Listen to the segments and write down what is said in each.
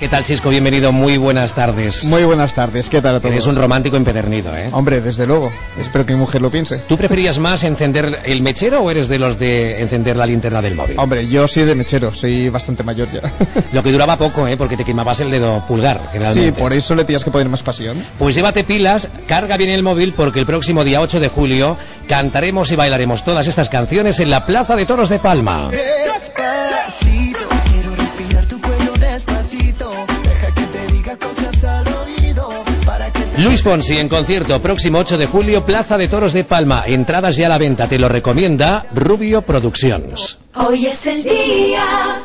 ¿Qué tal, Chisco? Bienvenido, muy buenas tardes. Muy buenas tardes, ¿qué tal a todos? Eres un romántico empedernido, ¿eh? Hombre, desde luego. Espero que mi mujer lo piense. ¿Tú preferías más encender el mechero o eres de los de encender la linterna del móvil? Hombre, yo soy de mechero, soy bastante mayor ya. Lo que duraba poco, ¿eh? Porque te quemabas el dedo pulgar, generalmente. Sí, por eso le tienes que poner más pasión. Pues llévate pilas, carga bien el móvil porque el próximo día 8 de julio cantaremos y bailaremos todas estas canciones en la Plaza de Toros de Palma. Despacito, Luis Fonsi en concierto, próximo 8 de julio, Plaza de Toros de Palma. Entradas ya a la venta, te lo recomienda Rubio Productions. Hoy es el día.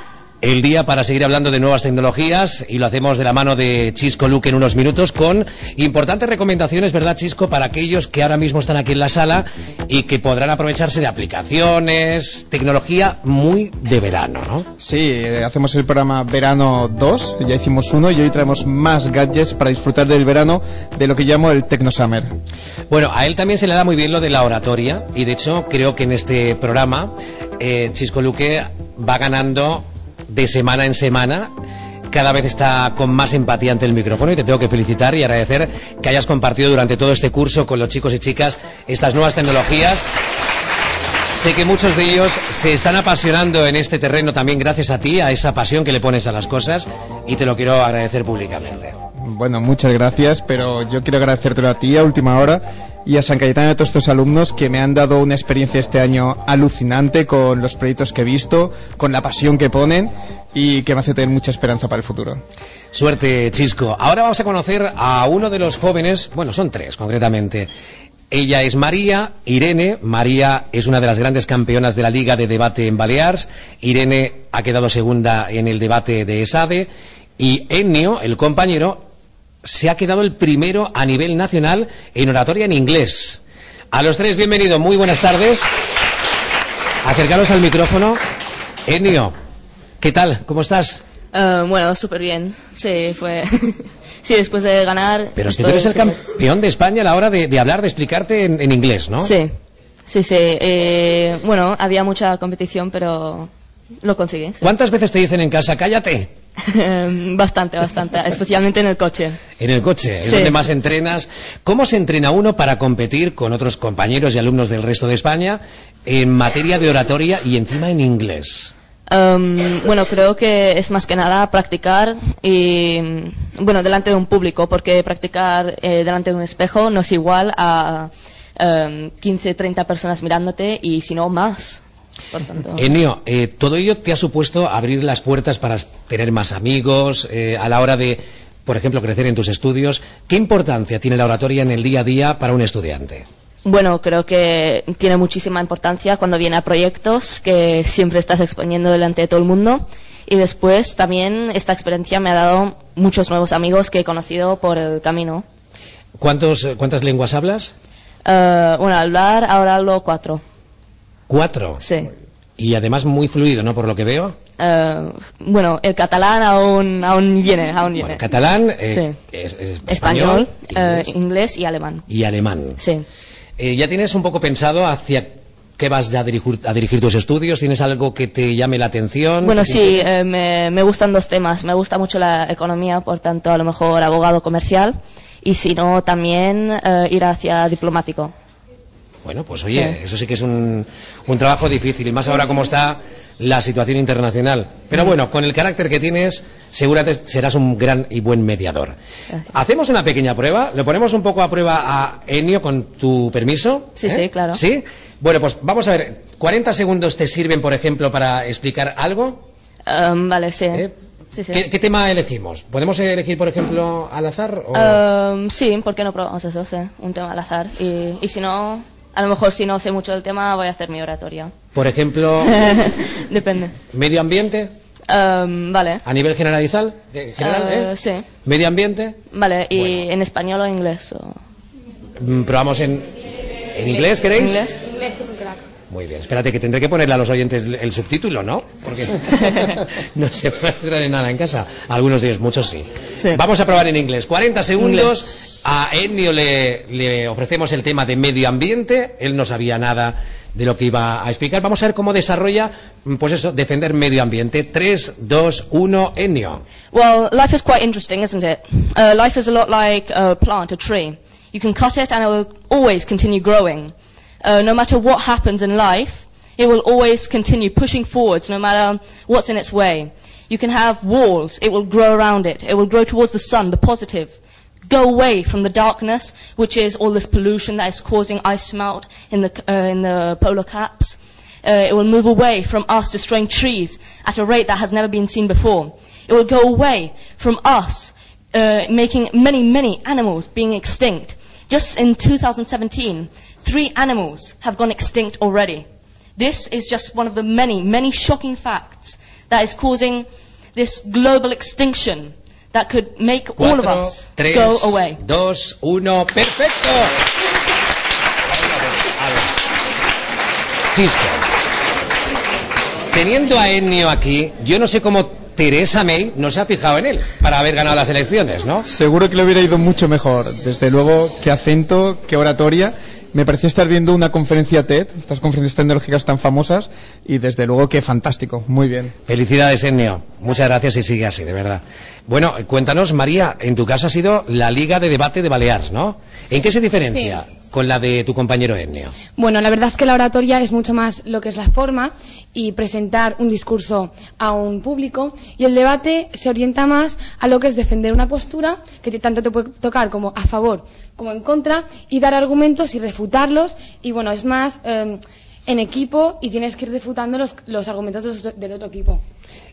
El día para seguir hablando de nuevas tecnologías y lo hacemos de la mano de Chisco Luke en unos minutos con importantes recomendaciones, ¿verdad, Chisco? Para aquellos que ahora mismo están aquí en la sala y que podrán aprovecharse de aplicaciones, tecnología muy de verano, ¿no? Sí, eh, hacemos el programa Verano 2, ya hicimos uno y hoy traemos más gadgets para disfrutar del verano de lo que llamo el Tecno Summer. Bueno, a él también se le da muy bien lo de la oratoria y de hecho creo que en este programa eh, Chisco Luque va ganando de semana en semana. Cada vez está con más empatía ante el micrófono y te tengo que felicitar y agradecer que hayas compartido durante todo este curso con los chicos y chicas estas nuevas tecnologías. Sé que muchos de ellos se están apasionando en este terreno también gracias a ti, a esa pasión que le pones a las cosas y te lo quiero agradecer públicamente. Bueno, muchas gracias, pero yo quiero agradecértelo a ti a última hora y a San Cayetano y a todos estos alumnos que me han dado una experiencia este año alucinante con los proyectos que he visto, con la pasión que ponen y que me hace tener mucha esperanza para el futuro. Suerte, Chisco. Ahora vamos a conocer a uno de los jóvenes, bueno, son tres concretamente. Ella es María, Irene. María es una de las grandes campeonas de la Liga de Debate en Balears. Irene ha quedado segunda en el debate de ESADE. Y Ennio, el compañero, se ha quedado el primero a nivel nacional en oratoria en inglés. A los tres, bienvenido, muy buenas tardes. Acercaros al micrófono. Ennio, ¿qué tal? ¿Cómo estás? Eh, bueno, súper bien. Sí, fue. sí, después de ganar. Pero es que tú eres el campeón de España a la hora de, de hablar, de explicarte en, en inglés, ¿no? Sí, sí, sí. eh, bueno, había mucha competición, pero lo sí. ¿Cuántas veces te dicen en casa, cállate? bastante, bastante. Especialmente en el coche. En el coche, es Sí. donde más entrenas. ¿Cómo se entrena uno para competir con otros compañeros y alumnos del resto de España en materia de oratoria y encima en inglés? Um, bueno, creo que es más que nada practicar y, bueno, delante de un público, porque practicar eh, delante de un espejo no es igual a um, 15, 30 personas mirándote y si no más. Por tanto. Ennio, eh, todo ello te ha supuesto abrir las puertas para tener más amigos eh, a la hora de, por ejemplo, crecer en tus estudios. ¿Qué importancia tiene la oratoria en el día a día para un estudiante? Bueno, creo que tiene muchísima importancia cuando viene a proyectos que siempre estás exponiendo delante de todo el mundo. Y después también esta experiencia me ha dado muchos nuevos amigos que he conocido por el camino. ¿Cuántos, eh, ¿Cuántas lenguas hablas? Eh, bueno, hablar ahora hablo cuatro. Cuatro. Sí. Y además muy fluido, ¿no? Por lo que veo. Eh, bueno, el catalán aún, aún viene, aún viene. Bueno, catalán, eh, Sí. es- es- Español, eh, inglés inglés y alemán. y alemán. Sí. Eh, ¿Ya tienes un poco pensado hacia qué vas a dirigir, a dirigir tus estudios? ¿Tienes algo que te llame la atención? Bueno, ¿Qué sí, eh, me, me gustan dos temas. Me gusta mucho la economía, por tanto, a lo mejor abogado comercial. Y si no, también ir hacia diplomático. Bueno, pues oye, Sí. eso sí que es un, un trabajo difícil, y más ahora como está la situación internacional. Pero bueno, con el carácter que tienes, seguramente serás un gran y buen mediador. Hacemos una pequeña prueba, le ponemos un poco a prueba a Enio con tu permiso. Sí, ¿eh? sí, claro. ¿Sí? Bueno, pues vamos a ver, ¿40 segundos te sirven, por ejemplo, para explicar algo? Um, vale, sí. ¿Eh? Sí, sí. ¿Qué, qué tema elegimos? ¿Podemos elegir, por ejemplo, al azar? o- Um, sí, ¿por qué no probamos eso? Sí, un tema al azar. Y, y si no, a lo mejor si no sé mucho del tema, voy a hacer mi oratoria. Por ejemplo, Depende. medio ambiente, Um, vale. a nivel generalizal, eh, general, Eh, ¿eh? Sí. Medio ambiente, Vale, ¿y Bueno. en español o en inglés? o- Mm, probamos en, en inglés, ¿queréis? ¿Inglés? Muy bien, espérate que tendré que ponerle a los oyentes el, subtítulo, ¿no? Porque no se puede nada en casa. Algunos de ellos, muchos sí. Sí. Vamos a probar en inglés. 40 segundos. Inglés. A Ennio le, ofrecemos el tema de medio ambiente. Él no sabía nada de lo que iba a explicar. Vamos a ver cómo desarrolla, pues eso, defender medio ambiente. 3, 2, 1, Ennio. Well, life is quite interesting, isn't it? Uh, life is a lot like a plant, a tree. You can cut it and it will always continue growing. Uh, no matter what happens in life, it will always continue pushing forwards no matter what's in its way. You can have walls, it will grow around it. It will grow towards the sun, the positive. Go away from the darkness, which is all this pollution that is causing ice to melt in the, uh, in the polar caps. Uh, it will move away from us destroying trees at a rate that has never been seen before. It will go away from us uh, making many, many animals being extinct. Just in 2017, three animals have gone extinct already. This is just one of the many, many shocking facts that is causing this global extinction that could make all of 4, us 3, go away. 2, 1, perfecto. Chisco. Teniendo a Ennio aquí, yo no sé cómo Teresa May no se ha fijado en él para haber ganado las elecciones, ¿no? Seguro que le hubiera ido mucho mejor. Desde luego, qué acento, qué oratoria. Me parecía estar viendo una conferencia TED, estas conferencias tecnológicas tan famosas, y desde luego que fantástico, muy bien. Felicidades, Ennio. Muchas gracias y sigue así, de verdad. Bueno, cuéntanos, María, en tu caso ha sido la Liga de Debate de Baleares, ¿no? ¿En qué se diferencia con la de tu compañero? Bueno, la verdad es que la oratoria es mucho más lo que es la forma y presentar un discurso a un público y el debate se orienta más a lo que es defender una postura que tanto te puede tocar como a favor como en contra y dar argumentos y refutarlos y bueno, es más eh, en equipo y tienes que ir refutando los, los argumentos de los- del otro equipo.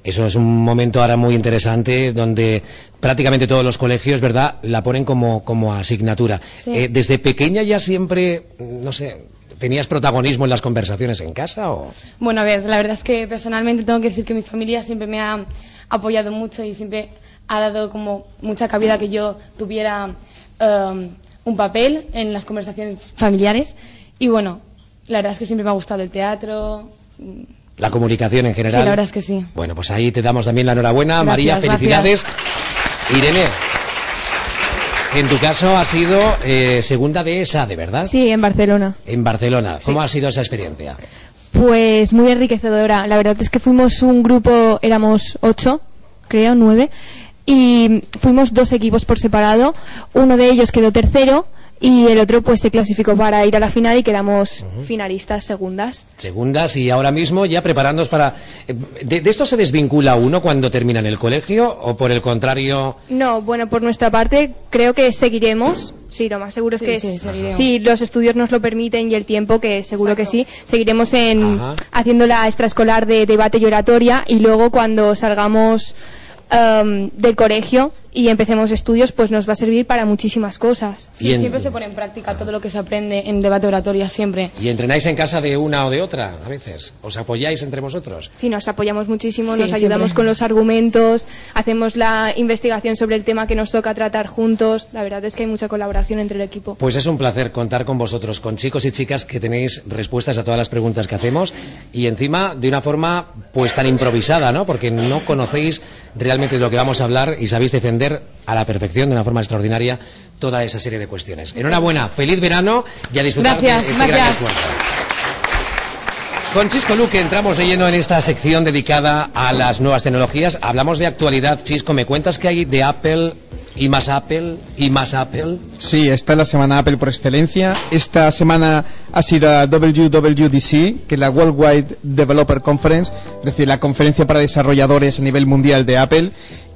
Eso es un momento ahora muy interesante donde prácticamente todos los colegios, ¿verdad?, la ponen como, como asignatura. Sí. Eh, ¿Desde pequeña ya siempre, no sé, tenías protagonismo en las conversaciones en casa o...? Bueno, a ver, la verdad es que personalmente tengo que decir que mi familia siempre me ha apoyado mucho y siempre ha dado como mucha cabida que yo tuviera um, un papel en las conversaciones familiares. Y bueno, la verdad es que siempre me ha gustado el teatro. La comunicación en general. Sí, la verdad es que sí. Bueno, pues ahí te damos también la enhorabuena. Gracias, María, gracias. felicidades. Irene, en tu caso ha sido eh, segunda de esa, ¿de verdad? Sí, en Barcelona. En Barcelona. ¿Cómo ha sido esa experiencia? Pues muy enriquecedora. La verdad es que fuimos un grupo, éramos ocho, creo, nueve, y fuimos dos equipos por separado. Uno de ellos quedó tercero y el otro pues se clasificó para ir a la final y quedamos finalistas segundas. Segundas y ahora mismo ya preparándonos para... eh, ¿De, de esto se desvincula uno cuando termina en el colegio o por el contrario... No, bueno, por nuestra parte creo que seguiremos. Sí, lo más seguro es Sí, que sí, seguiremos. si los estudios nos lo permiten y el tiempo, que seguro que sí, seguiremos en Ajá. haciendo la extraescolar de debate y oratoria y luego cuando salgamos em, del colegio y empecemos estudios, pues nos va a servir para muchísimas cosas. Sí, en- siempre se pone en práctica todo lo que se aprende en debate oratoria, siempre. ¿Y entrenáis en casa de una o de otra a veces? ¿Os apoyáis entre vosotros? Sí, nos apoyamos muchísimo, Sí, nos ayudamos siempre. con los argumentos, hacemos la investigación sobre el tema que nos toca tratar juntos. La verdad es que hay mucha colaboración entre el equipo. Pues es un placer contar con vosotros, con chicos y chicas que tenéis respuestas a todas las preguntas que hacemos y encima de una forma pues tan improvisada, ¿no? Porque no conocéis realmente de lo que vamos a hablar y sabéis defender a la perfección, de una forma extraordinaria, toda esa serie de cuestiones. Enhorabuena, feliz verano y a disfrutar Gracias, de este gran gracias. esfuerzo. Con Chisco Luque entramos de lleno en esta sección dedicada a las nuevas tecnologías. Hablamos de actualidad. Chisco, ¿me cuentas que hay de Apple y más Apple y más Apple? Sí, esta es la semana Apple por excelencia. Esta semana ha sido la WWDC, que es la Worldwide Developer Conference, es decir, la conferencia para desarrolladores a nivel mundial de Apple,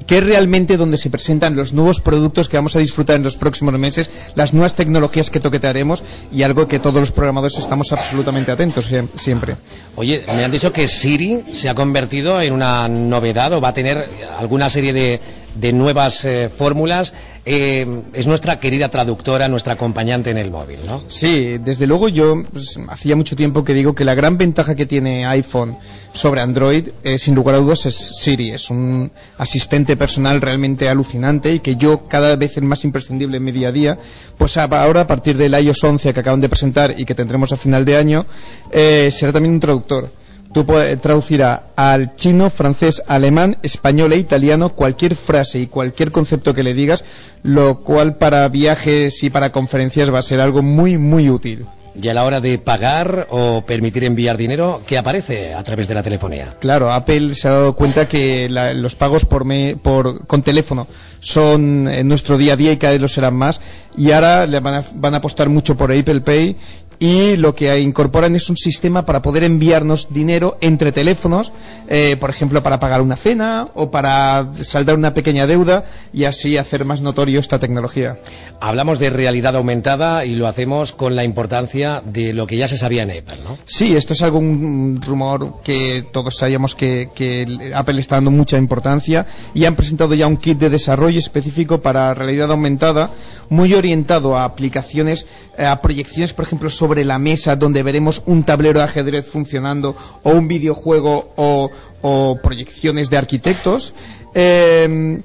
que es realmente donde se presentan los nuevos productos que vamos a disfrutar en los próximos meses, las nuevas tecnologías que toquetearemos y algo que todos los programadores estamos absolutamente atentos siem- siempre. Oye, me han dicho que Siri se ha convertido en una novedad o va a tener alguna serie de, de nuevas eh, fórmulas. Eh, es nuestra querida traductora, nuestra acompañante en el móvil, ¿no? Sí, desde luego yo pues, hacía mucho tiempo que digo que la gran ventaja que tiene iPhone sobre Android, eh, sin lugar a dudas, es Siri. Es un asistente personal realmente alucinante y que yo cada vez es más imprescindible en mi día a día. Pues ahora, a partir del iOS 11 que acaban de presentar y que tendremos a final de año, eh, será también un traductor. Tú puedes traducirá al chino, francés, alemán, español e italiano cualquier frase y cualquier concepto que le digas, lo cual para viajes y para conferencias va a ser algo muy, muy útil. Y a la hora de pagar o permitir enviar dinero, ¿qué aparece a través de la telefonía? Claro, Apple se ha dado cuenta que la- los pagos por, me- por con teléfono son en nuestro día a día y cada vez lo serán más. Y ahora le van a, van a apostar mucho por Apple Pay y lo que incorporan es un sistema para poder enviarnos dinero entre teléfonos, eh, por ejemplo, para pagar una cena o para saldar una pequeña deuda y así hacer más notorio esta tecnología. Hablamos de realidad aumentada y lo hacemos con la importancia de lo que ya se sabía en Apple, ¿no? Sí, esto es algún rumor que todos sabíamos que, que Apple está dando mucha importancia y han presentado ya un kit de desarrollo específico para realidad aumentada, muy orientado a aplicaciones, a proyecciones, por ejemplo, sobre la mesa, donde veremos un tablero de ajedrez funcionando, o un videojuego, o, o proyecciones de arquitectos. Eh,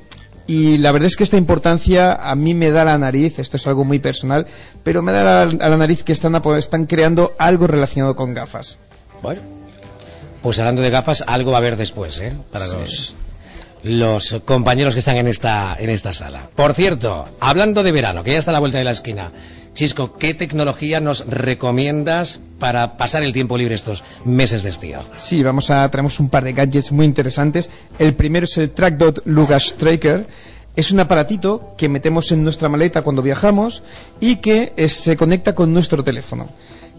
y la verdad es que esta importancia a mí me da la nariz, esto es algo muy personal, pero me da la, a la nariz que están, están creando algo relacionado con gafas. Bueno, pues hablando de gafas, algo va a haber después, ¿eh? Para Sí. los, los compañeros que están en esta, en esta sala. Por cierto, hablando de verano, que ya está a la vuelta de la esquina, Chisco, ¿qué tecnología nos recomiendas para pasar el tiempo libre estos meses de estío? Sí, vamos a traemos un par de gadgets muy interesantes. El primero es el TrackDot Lugas Tracker. Es un aparatito que metemos en nuestra maleta cuando viajamos y que eh, se conecta con nuestro teléfono.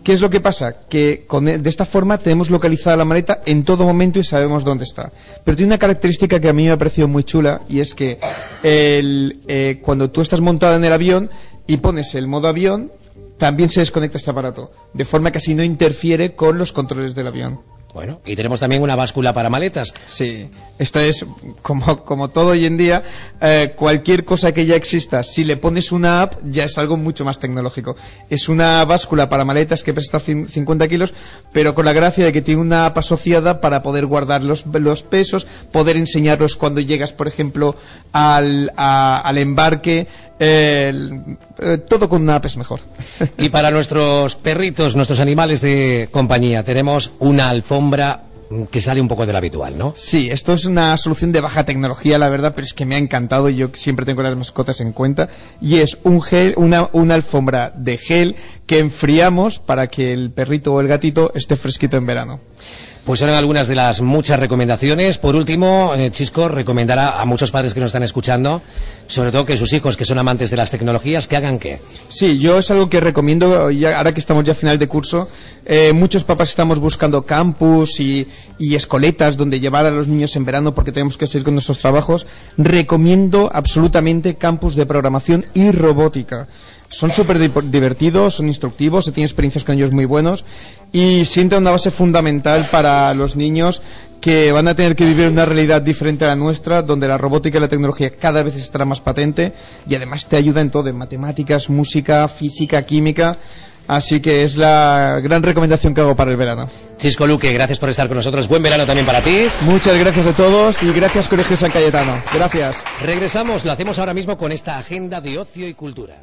¿Qué es lo que pasa? Que con e- de esta forma tenemos localizada la maleta en todo momento y sabemos dónde está. Pero tiene una característica que a mí me ha parecido muy chula y es que eh, cuando tú estás montado en el avión y pones el modo avión, también se desconecta este aparato, de forma que así no interfiere con los controles del avión. Bueno, y tenemos también una báscula para maletas. Sí, esto es como, como todo hoy en día, eh, cualquier cosa que ya exista, si le pones una app, ya es algo mucho más tecnológico. Es una báscula para maletas que pesa cin- 50 kilos, pero con la gracia de que tiene una app asociada para poder guardar los, los pesos, poder enseñarlos cuando llegas, por ejemplo, al, al embarque. Eh, eh, todo con una app es mejor. Y para nuestros perritos, nuestros animales de compañía, tenemos una alfombra que sale un poco de lo habitual, ¿no? Sí, esto es una solución de baja tecnología, la verdad, pero es que me ha encantado y yo siempre tengo las mascotas en cuenta. Y es un gel, una, una alfombra de gel que enfriamos para que el perrito o el gatito esté fresquito en verano. Pues son algunas de las muchas recomendaciones. Por último, eh, Chisco recomendará a muchos padres que nos están escuchando, sobre todo que sus hijos, que son amantes de las tecnologías, que hagan qué. Sí, yo es algo que recomiendo, ya, ahora que estamos ya a final de curso, eh, muchos papás estamos buscando campus y, y escoletas donde llevar a los niños en verano porque tenemos que seguir con nuestros trabajos. Recomiendo absolutamente campus de programación y robótica. Son súper di- divertidos, son instructivos, se tienen experiencias con ellos muy buenos y sientan una base fundamental para los niños que van a tener que vivir una realidad diferente a la nuestra, donde la robótica y la tecnología cada vez estará más patente y además te ayuda en todo, en matemáticas, música, física, química. Así que es la gran recomendación que hago para el verano. Chisco Luque, gracias por estar con nosotros. Buen verano también para ti. Muchas gracias a todos y gracias Colegio San Cayetano. Gracias. Regresamos, lo hacemos ahora mismo con esta agenda de ocio y cultura.